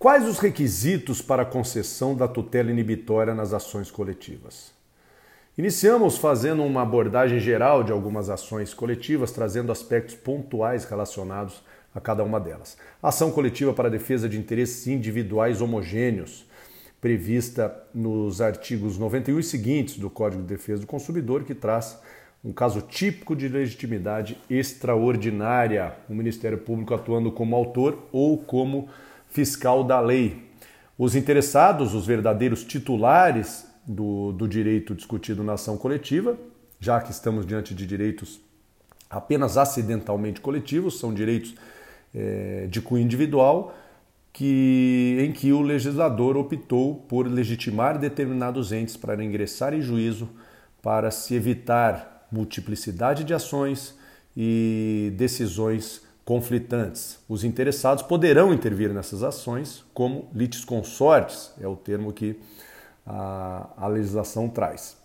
Quais os requisitos para a concessão da tutela inibitória nas ações coletivas? Iniciamos fazendo uma abordagem geral de algumas ações coletivas, trazendo aspectos pontuais relacionados a cada uma delas. Ação coletiva para defesa de interesses individuais homogêneos, prevista nos artigos 91 e seguintes do Código de Defesa do Consumidor, que traz um caso típico de legitimidade extraordinária, o Ministério Público atuando como autor ou como fiscal da lei. Os interessados, os verdadeiros titulares do, do direito discutido na ação coletiva, já que estamos diante de direitos apenas acidentalmente coletivos, são direitos é, de cunho individual, que, em que o legislador optou por legitimar determinados entes para ingressar em juízo para se evitar multiplicidade de ações e decisões conflitantes. Os interessados poderão intervir nessas ações como litisconsortes, é o termo que a, legislação traz.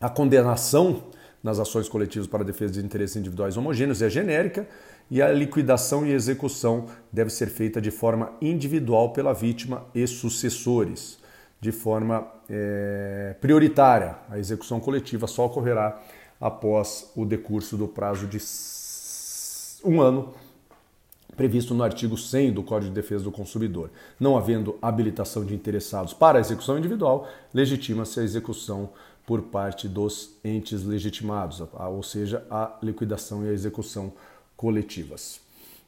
A condenação nas ações coletivas para defesa de interesses individuais homogêneos é genérica e a liquidação e execução deve ser feita de forma individual pela vítima e sucessores, de forma é, prioritária. A execução coletiva só ocorrerá após o decurso do prazo de um ano previsto no artigo 100 do Código de Defesa do Consumidor. Não havendo habilitação de interessados para a execução individual, legitima-se a execução por parte dos entes legitimados, ou seja, a liquidação e a execução coletivas.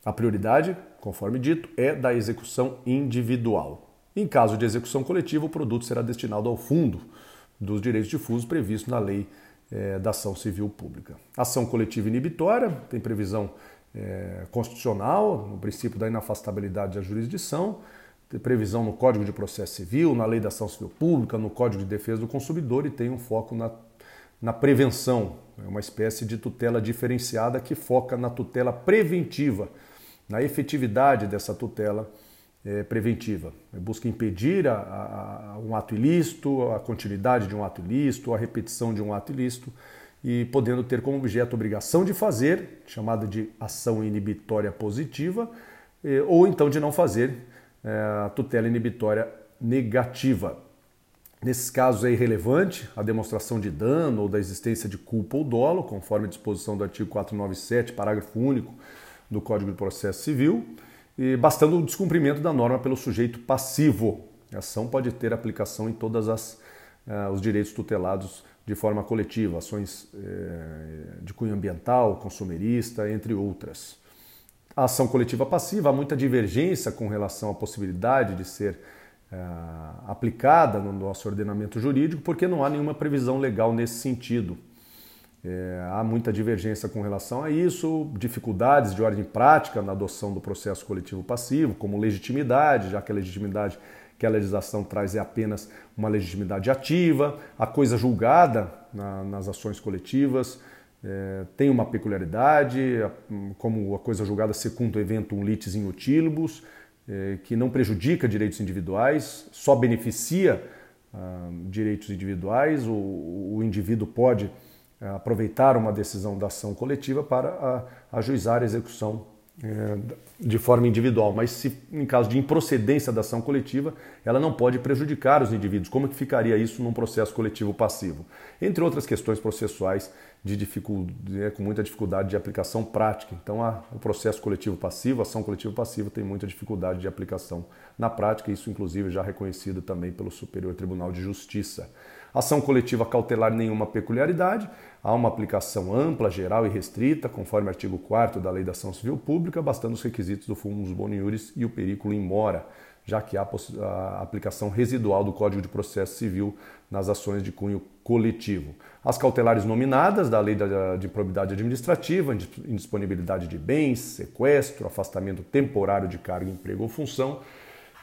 A prioridade, conforme dito, é da execução individual. Em caso de execução coletiva, o produto será destinado ao fundo dos direitos difusos previsto na Lei é, da Ação Civil Pública. Ação coletiva inibitória tem previsão é, constitucional, no princípio da inafastabilidade da jurisdição, previsão no Código de Processo Civil, na Lei da Ação Civil Pública, no Código de Defesa do Consumidor e tem um foco na, na prevenção, é uma espécie de tutela diferenciada que foca na tutela preventiva, na efetividade dessa tutela é, preventiva. Busca impedir a, a um ato ilícito, a continuidade de um ato ilícito, a repetição de um ato ilícito e podendo ter como objeto obrigação de fazer, chamada de ação inibitória positiva, ou então de não fazer é, a tutela inibitória negativa. Nesses casos é irrelevante a demonstração de dano ou da existência de culpa ou dolo, conforme a disposição do artigo 497, parágrafo único do Código de Processo Civil, e bastando o descumprimento da norma pelo sujeito passivo. A ação pode ter aplicação em todos uh, os direitos tutelados de forma coletiva, ações eh, de cunho ambiental, consumerista, entre outras. A ação coletiva passiva há muita divergência com relação à possibilidade de ser eh, aplicada no nosso ordenamento jurídico, porque não há nenhuma previsão legal nesse sentido. É, há muita divergência com relação a isso, dificuldades de ordem prática na adoção do processo coletivo passivo, como legitimidade, já que a legitimidade que a legislação traz é apenas uma legitimidade ativa, a coisa julgada na, nas ações coletivas é, tem uma peculiaridade, como a coisa julgada secunda evento um litis in utilibus, é, que não prejudica direitos individuais, só beneficia ah, direitos individuais, o, o indivíduo pode é, aproveitar uma decisão da ação coletiva para ajuizar a execução de forma individual, mas se em caso de improcedência da ação coletiva, ela não pode prejudicar os indivíduos. Como que ficaria isso num processo coletivo passivo? Entre outras questões processuais de dificuldade, é, com muita dificuldade de aplicação prática. Então, a, o processo coletivo passivo, a ação coletiva passiva tem muita dificuldade de aplicação na prática, isso inclusive já reconhecido também pelo Superior Tribunal de Justiça. Ação coletiva cautelar nenhuma peculiaridade, há uma aplicação ampla, geral e restrita, conforme o artigo 4 da Lei da Ação Civil Pública, bastando os requisitos do fumus boniuris e o perículo in mora, já que há a aplicação residual do Código de Processo Civil nas ações de cunho coletivo. As cautelares nominadas da Lei de Improbidade Administrativa, indisponibilidade de bens, sequestro, afastamento temporário de cargo, emprego ou função,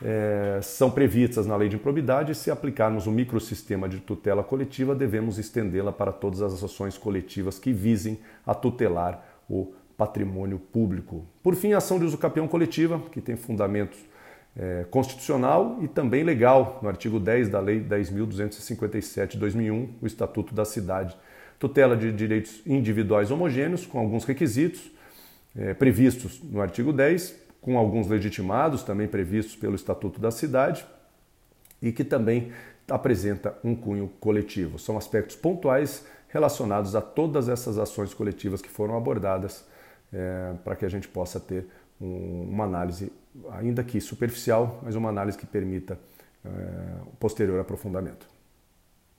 é, são previstas na lei de improbidade e se aplicarmos o microsistema de tutela coletiva, devemos estendê-la para todas as ações coletivas que visem a tutelar o patrimônio público. Por fim, a ação de uso capião coletiva, que tem fundamentos é, constitucional e também legal, no artigo 10 da Lei 10.257 de 2001, o Estatuto da Cidade. Tutela de direitos individuais homogêneos, com alguns requisitos é, previstos no artigo 10, com alguns legitimados também previstos pelo Estatuto da Cidade e que também apresenta um cunho coletivo. São aspectos pontuais relacionados a todas essas ações coletivas que foram abordadas é, para que a gente possa ter uma análise, ainda que superficial, mas uma análise que permita é, posterior aprofundamento.